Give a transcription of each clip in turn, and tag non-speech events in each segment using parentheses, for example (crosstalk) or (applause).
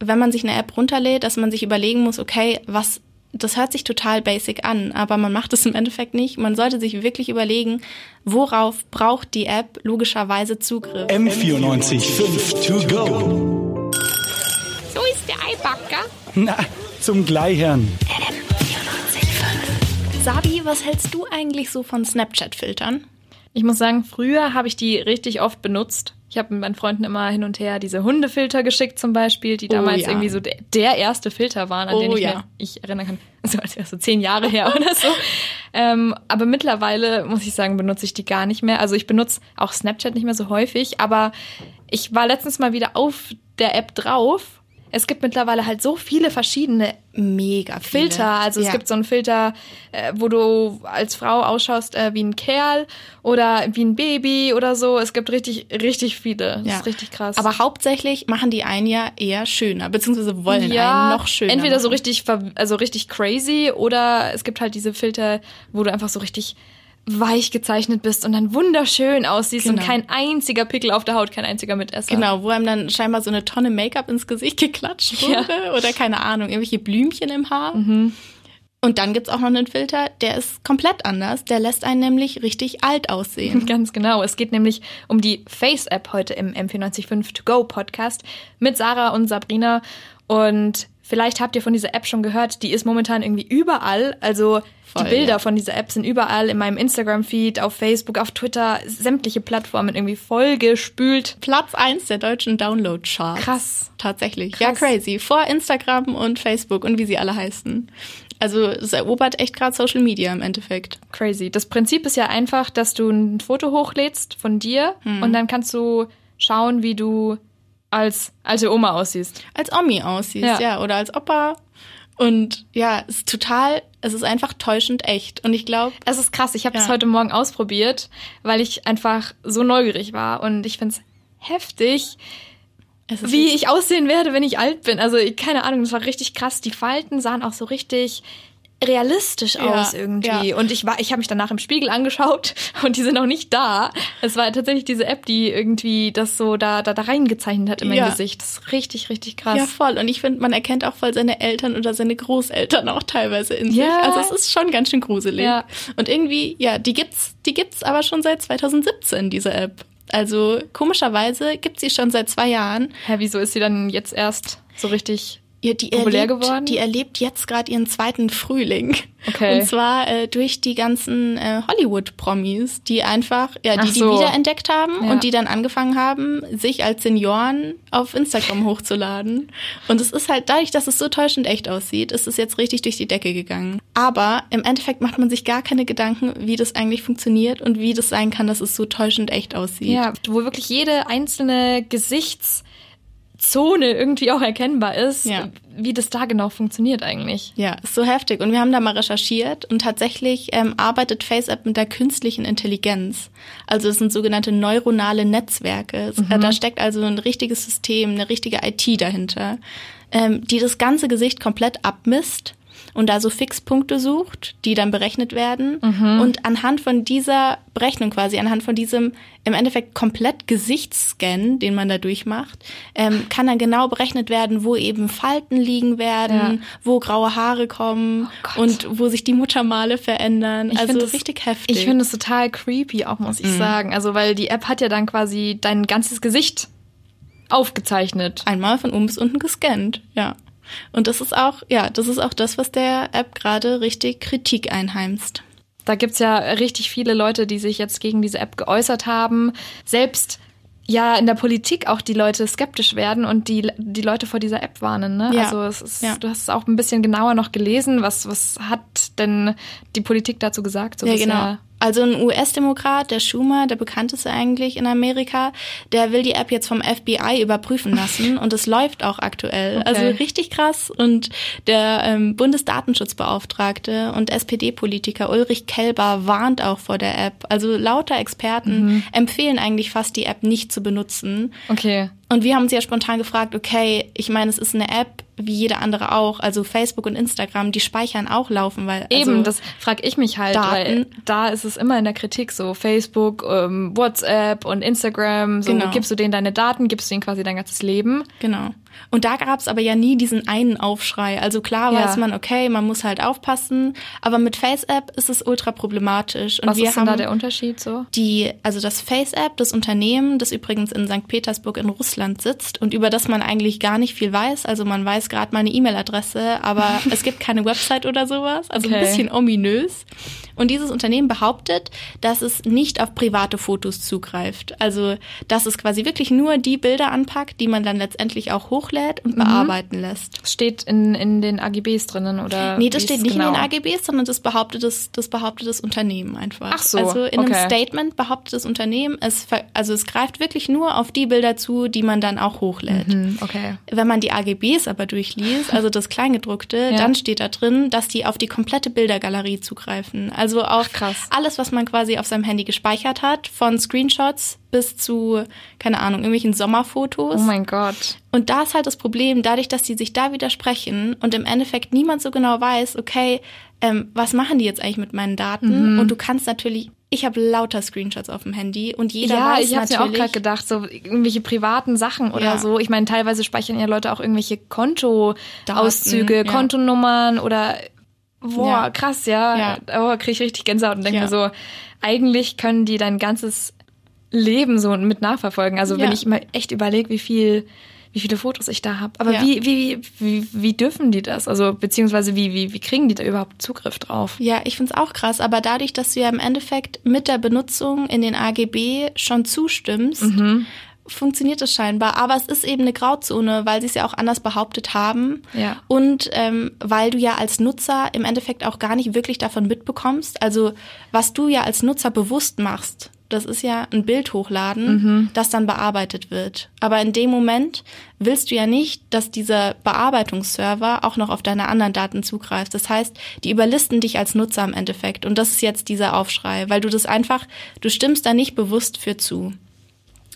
wenn man sich eine App runterlädt, dass man sich überlegen muss, okay, was das hört sich total basic an, aber man macht es im Endeffekt nicht. Man sollte sich wirklich überlegen, worauf braucht die App logischerweise Zugriff. M94 5 to go. So ist der Eibacker. Na, zum Gleichern. Sabi, was hältst du eigentlich so von Snapchat-Filtern? Ich muss sagen, früher habe ich die richtig oft benutzt. Ich habe mit meinen Freunden immer hin und her diese Hundefilter geschickt zum Beispiel, die damals Oh ja. irgendwie so der, der erste Filter waren, an Oh den ich ja. mir ich erinnern kann. So als wäre so zehn Jahre her (laughs) oder so. Ähm, aber mittlerweile muss ich sagen, benutze ich die gar nicht mehr. Also ich benutze auch Snapchat nicht mehr so häufig, aber ich war letztens mal wieder auf der App drauf. Es gibt mittlerweile halt so viele verschiedene Mega viele. Filter. Also es Ja. gibt so einen Filter, äh, wo du als Frau ausschaust äh, wie ein Kerl oder wie ein Baby oder so. Es gibt richtig, richtig viele. Das Ja. ist richtig krass. Aber hauptsächlich machen die einen ja eher schöner, beziehungsweise wollen ja, einen noch schöner. entweder so machen. richtig, ver- also richtig crazy oder es gibt halt diese Filter, wo du einfach so richtig weich gezeichnet bist und dann wunderschön aussiehst und Genau. kein einziger Pickel auf der Haut, kein einziger Mitesser. Genau, wo einem dann scheinbar so eine Tonne Make-up ins Gesicht geklatscht Ja. wurde oder keine Ahnung, irgendwelche Blümchen im Haar. Mhm. Und dann gibt's auch noch einen Filter, der ist komplett anders. Der lässt einen nämlich richtig alt aussehen. (laughs) Ganz genau. Es geht nämlich um die Face-App heute im M495 To Go Podcast mit Sarah und Sabrina. Und vielleicht habt ihr von dieser App schon gehört, die ist momentan irgendwie überall. Also Voll, die Bilder ja. von dieser App sind überall in meinem Instagram-Feed, auf Facebook, auf Twitter, sämtliche Plattformen irgendwie vollgespült. Platz eins der deutschen Download-Charts. Krass. Tatsächlich. Krass. Ja, crazy. Vor Instagram und Facebook und wie sie alle heißen. Also es erobert echt gerade Social Media im Endeffekt. Crazy. Das Prinzip ist ja einfach, dass du ein Foto hochlädst von dir Hm. und dann kannst du schauen, wie du als alte Oma aussiehst. Als Omi aussiehst, Ja. ja. Oder als Opa. Und ja, es ist total, es ist einfach täuschend echt. Und ich glaube, Es ist krass. Ich habe Ja. das heute Morgen ausprobiert, weil ich einfach so neugierig war und ich find's heftig, wie ich aussehen werde, wenn ich alt bin. Also ich- keine Ahnung, das war richtig krass. Die Falten sahen auch so richtig realistisch Ja, aus irgendwie. ja. Und ich war, ich habe mich danach im Spiegel angeschaut (laughs) und die sind auch nicht da. Es war tatsächlich diese App, die irgendwie das so da da, da reingezeichnet hat in mein Ja. Gesicht. Das ist richtig, richtig krass. Ja, voll. Und ich finde, man erkennt auch voll seine Eltern oder seine Großeltern auch teilweise in Ja. sich. Also es ist schon ganz schön gruselig. Ja. Und irgendwie, ja, die gibt's, die gibt's aber schon seit 2017, diese App. Also komischerweise gibt's sie schon seit zwei Jahren. Hä, wieso ist sie dann jetzt erst so richtig Ja, die Populär erlebt, geworden? Die erlebt jetzt gerade ihren zweiten Frühling. Okay. Und zwar äh, durch die ganzen äh, Hollywood-Promis, die einfach, ja, die so. die wiederentdeckt haben Ja. und die dann angefangen haben, sich als Senioren auf Instagram hochzuladen. Und es ist halt dadurch, dass es so täuschend echt aussieht, ist es jetzt richtig durch die Decke gegangen. Aber im Endeffekt macht man sich gar keine Gedanken, wie das eigentlich funktioniert und wie das sein kann, dass es so täuschend echt aussieht. Ja, wo wirklich jede einzelne Gesichtszone irgendwie auch erkennbar ist, Ja. wie das da genau funktioniert eigentlich. Ja, ist so heftig. Und wir haben da mal recherchiert und tatsächlich ähm, arbeitet FaceApp mit der künstlichen Intelligenz. Also es sind sogenannte neuronale Netzwerke. Äh, Da steckt also ein richtiges System, eine richtige IT dahinter, ähm, die das ganze Gesicht komplett abmisst und da so Fixpunkte sucht, die dann berechnet werden. Und anhand von dieser Berechnung quasi, anhand von diesem im Endeffekt komplett Gesichtsscan, den man da durchmacht, ähm, kann dann genau berechnet werden, wo eben Falten liegen werden, Ja. wo graue Haare kommen Gott. und wo sich die Muttermale verändern. Ich also das- richtig heftig. Ich finde es total creepy auch, muss ich sagen. Also, weil die App hat ja dann quasi dein ganzes Gesicht aufgezeichnet. einmal von oben bis unten gescannt, ja. Und das ist auch, ja, das ist auch das, was der App gerade richtig Kritik einheimst. Da gibt's ja richtig viele Leute, die sich jetzt gegen diese App geäußert haben. Selbst ja in der Politik auch die Leute skeptisch werden und die, die Leute vor dieser App warnen. Ne? Ja. Also es ist, Ja. du hast es auch ein bisschen genauer noch gelesen. Was, was hat denn die Politik dazu gesagt? So ja, genau. Also ein US-Demokrat, der Schumer, der bekannteste eigentlich in Amerika, der will die App jetzt vom FBI überprüfen lassen und es läuft auch aktuell. Okay. Also richtig krass. Und der ähm, Bundesdatenschutzbeauftragte und SPD-Politiker Ulrich Kelber warnt auch vor der App. Also lauter Experten empfehlen eigentlich fast, die App nicht zu benutzen. Okay. Und wir haben uns ja spontan gefragt, okay, ich meine, es ist eine App, wie jede andere auch, also Facebook und Instagram, die speichern auch laufen, weil Eben, also, das frage ich mich halt, Daten. weil da ist es immer in der Kritik so Facebook, ähm, WhatsApp und Instagram, so Genau. gibst du denen deine Daten, gibst du denen quasi dein ganzes Leben. Genau. Und da gab es aber ja nie diesen einen Aufschrei. Also klar Ja. weiß man, okay, man muss halt aufpassen, aber mit FaceApp ist es ultra problematisch. Und Was ist denn da der Unterschied so? die, also das FaceApp, das Unternehmen, das übrigens in St. Petersburg in Russland sitzt und über das man eigentlich gar nicht viel weiß. Also man weiß gerade meine E-Mail-Adresse, aber (laughs) es gibt keine Website oder sowas. Also Okay. ein bisschen ominös. Und dieses Unternehmen behauptet, dass es nicht auf private Fotos zugreift. Also, dass es quasi wirklich nur die Bilder anpackt, die man dann letztendlich auch hochlädt und Mhm. bearbeiten lässt. Das steht in, in den AGBs drinnen oder? Nee, das steht nicht genau? in den AGBs, sondern das behauptet das, das behauptet das Unternehmen einfach. Ach so, Also in einem okay. Statement behauptet das Unternehmen, es, also es greift wirklich nur auf die Bilder zu, die man dann auch hochlädt. Hm, okay. Wenn man die AGBs aber durchliest, also das Kleingedruckte, (laughs) Ja. dann steht da drin, dass die auf die komplette Bildergalerie zugreifen. Also auf Ach, alles, was man quasi auf seinem Handy gespeichert hat, von Screenshots bis zu, keine Ahnung, irgendwelchen Sommerfotos. Oh mein Gott. Und da ist halt das Problem, dadurch, dass die sich da widersprechen und im Endeffekt niemand so genau weiß, okay, ähm, was machen die jetzt eigentlich mit meinen Daten? Mhm. Und du kannst natürlich, ich habe lauter Screenshots auf dem Handy und jeder ja, weiß ich habe mir auch natürlich. gerade gedacht, so irgendwelche privaten Sachen oder Ja. so. Ich meine, teilweise speichern ja Leute auch irgendwelche Kontoauszüge, ja. Kontonummern oder boah, Ja. krass, ja. Ja. Oh, krieg ich richtig Gänsehaut und denke Ja. mir so, eigentlich können die dein ganzes Leben so mit nachverfolgen. Also wenn Ja. ich mal echt überlege, wie viel wie viele Fotos ich da habe. Aber Ja. wie, wie, wie, wie dürfen die das? Also beziehungsweise wie, wie, wie kriegen die da überhaupt Zugriff drauf? Ja, ich find's auch krass, aber dadurch, dass du ja im Endeffekt mit der Benutzung in den AGB schon zustimmst, Mhm. funktioniert es scheinbar. Aber es ist eben eine Grauzone, weil sie es ja auch anders behauptet haben. Ja. Und ähm, weil du ja als Nutzer im Endeffekt auch gar nicht wirklich davon mitbekommst. Also was du ja als Nutzer bewusst machst, das ist ja ein Bild hochladen, das dann bearbeitet wird. Aber in dem Moment willst du ja nicht, dass dieser Bearbeitungsserver auch noch auf deine anderen Daten zugreift. Das heißt, die überlisten dich als Nutzer im Endeffekt. Und das ist jetzt dieser Aufschrei, weil du das einfach, du stimmst da nicht bewusst für zu.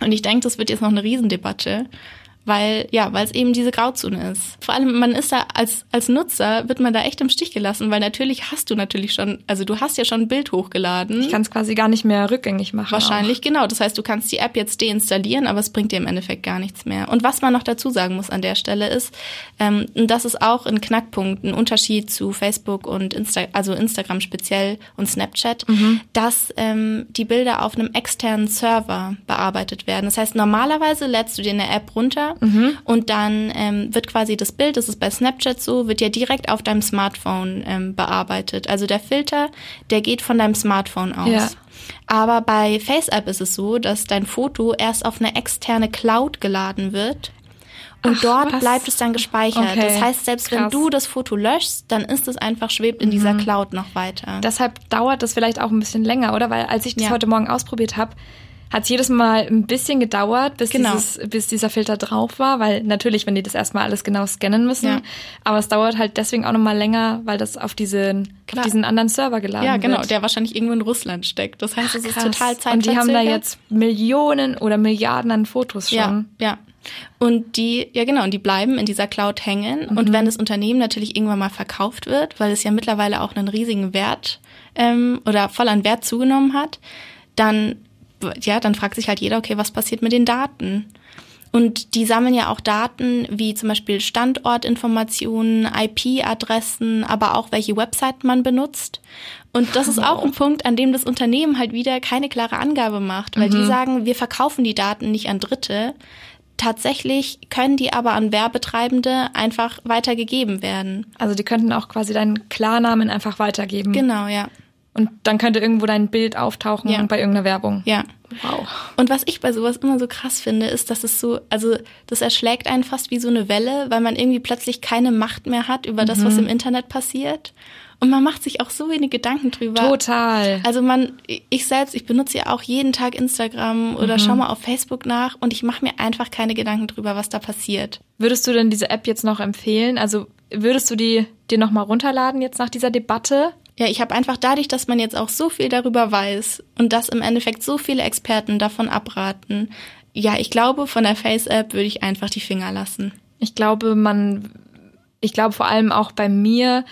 Und ich denke, das wird jetzt noch eine Riesendebatte, weil ja, weil es eben diese Grauzone ist. Vor allem, man ist da als als Nutzer wird man da echt im Stich gelassen, weil natürlich hast du natürlich schon, also du hast ja schon ein Bild hochgeladen. Ich kann es quasi gar nicht mehr rückgängig machen. Wahrscheinlich, genau. Das heißt, du kannst die App jetzt deinstallieren, aber es bringt dir im Endeffekt gar nichts mehr. Und was man noch dazu sagen muss an der Stelle ist, ähm, und das ist auch ein Knackpunkt, ein Unterschied zu Facebook und Insta also Instagram speziell und Snapchat, dass ähm, die Bilder auf einem externen Server bearbeitet werden. Das heißt, normalerweise lädst du dir eine App runter und dann ähm, wird quasi das Bild, das ist bei Snapchat so, wird ja direkt auf deinem Smartphone ähm, bearbeitet. Also der Filter, der geht von deinem Smartphone aus. Ja. Aber bei FaceApp ist es so, dass dein Foto erst auf eine externe Cloud geladen wird. Und Ach, dort was? bleibt es dann gespeichert. Okay, Das heißt, selbst wenn krass. Mhm. du das Foto löschst, dann ist es einfach schwebt in dieser Cloud noch weiter. Deshalb dauert das vielleicht auch ein bisschen länger, oder? Weil als ich das Ja. heute Morgen ausprobiert habe, hat es jedes Mal ein bisschen gedauert, bis, Genau. dieses, bis dieser Filter drauf war, weil natürlich, wenn die das erstmal alles genau scannen müssen, Ja. aber es dauert halt deswegen auch nochmal länger, weil das auf diesen, auf diesen anderen Server geladen ja, genau, wird. der wahrscheinlich irgendwo in Russland steckt. Das heißt, es ist total Und die haben da zeitverzögert. jetzt Millionen oder Milliarden an Fotos schon. Ja, ja. Und die, ja genau, und die bleiben in dieser Cloud hängen. Und Mhm. wenn das Unternehmen natürlich irgendwann mal verkauft wird, weil es ja mittlerweile auch einen riesigen Wert ähm, oder voll an Wert zugenommen hat, dann, ja, dann fragt sich halt jeder, okay, was passiert mit den Daten? Und die sammeln ja auch Daten wie zum Beispiel Standortinformationen, IP-Adressen, aber auch welche Webseiten man benutzt. Und das ist auch ein Punkt, an dem das Unternehmen halt wieder keine klare Angabe macht, weil die sagen, wir verkaufen die Daten nicht an Dritte. Tatsächlich können die aber an Werbetreibende einfach weitergegeben werden. Also die könnten auch quasi deinen Klarnamen einfach weitergeben. Genau, ja. Und dann könnte irgendwo dein Bild auftauchen Ja. bei irgendeiner Werbung. Ja. Wow. Und was ich bei sowas immer so krass finde, ist, dass es so, also das erschlägt einen fast wie so eine Welle, weil man irgendwie plötzlich keine Macht mehr hat über das, was im Internet passiert. Und man macht sich auch so wenig Gedanken drüber. Total. Also man, ich selbst, ich benutze ja auch jeden Tag Instagram oder schau mal auf Facebook nach und ich mache mir einfach keine Gedanken drüber, was da passiert. Würdest du denn diese App jetzt noch empfehlen? Also würdest du die dir noch mal runterladen jetzt nach dieser Debatte? Ja, ich habe einfach dadurch, dass man jetzt auch so viel darüber weiß und dass im Endeffekt so viele Experten davon abraten, ja, ich glaube, von der Face-App würde ich einfach die Finger lassen. Ich glaube, man, ich glaube vor allem auch bei mir,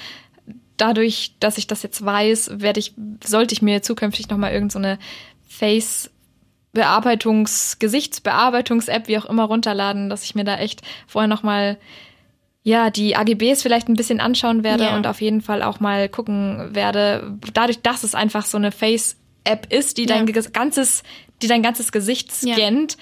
dadurch, dass ich das jetzt weiß, werde ich, sollte ich mir zukünftig noch mal irgend so Face Bearbeitungs, Gesichtsbearbeitungs-App, wie auch immer, runterladen, dass ich mir da echt vorher nochmal ja, die AGBs vielleicht ein bisschen anschauen werde Ja. und auf jeden Fall auch mal gucken werde, dadurch, dass es einfach so eine Face-App ist, die dein Ja. ganzes, die dein ganzes Gesicht Ja. scannt.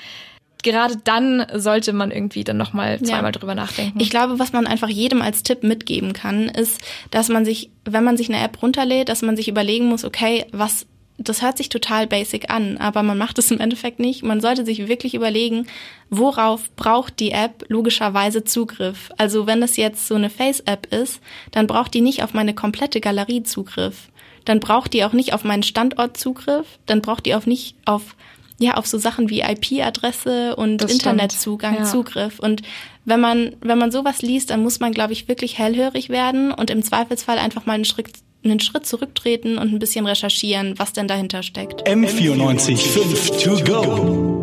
Gerade dann sollte man irgendwie dann nochmal Ja. zweimal drüber nachdenken. Ich glaube, was man einfach jedem als Tipp mitgeben kann, ist, dass man sich, wenn man sich eine App runterlädt, dass man sich überlegen muss, okay, was, das hört sich total basic an, aber man macht es im Endeffekt nicht. Man sollte sich wirklich überlegen, worauf braucht die App logischerweise Zugriff. Also wenn das jetzt so eine Face-App ist, dann braucht die nicht auf meine komplette Galerie Zugriff. Dann braucht die auch nicht auf meinen Standort Zugriff. Dann braucht die auch nicht auf ja, auf so Sachen wie IP-Adresse und Das. Internetzugang Ja. Zugriff. Und wenn man, wenn man sowas liest, dann muss man, glaube ich, wirklich hellhörig werden und im Zweifelsfall einfach mal einen Schritt, einen Schritt zurücktreten und ein bisschen recherchieren, was denn dahinter steckt. M94 5 to go.